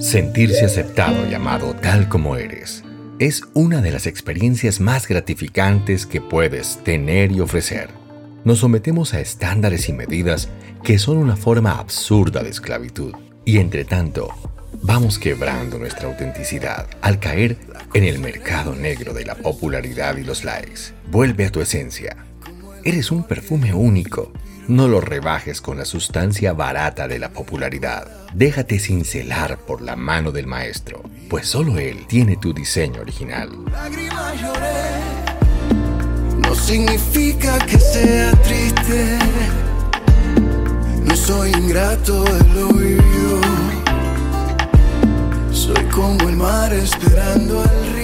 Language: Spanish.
Sentirse aceptado y amado tal como eres es una de las experiencias más gratificantes que puedes tener y ofrecer. Nos sometemos a estándares y medidas que son una forma absurda de esclavitud. Y entre tanto, vamos quebrando nuestra autenticidad al caer en el mercado negro de la popularidad y los likes. Vuelve a tu esencia. Eres un perfume único no lo rebajes con la sustancia barata de la popularidad. Déjate cincelar por la mano del maestro, pues solo él tiene tu diseño original. No significa que sea triste. No soy ingrato de lo Soy como el mar esperando al río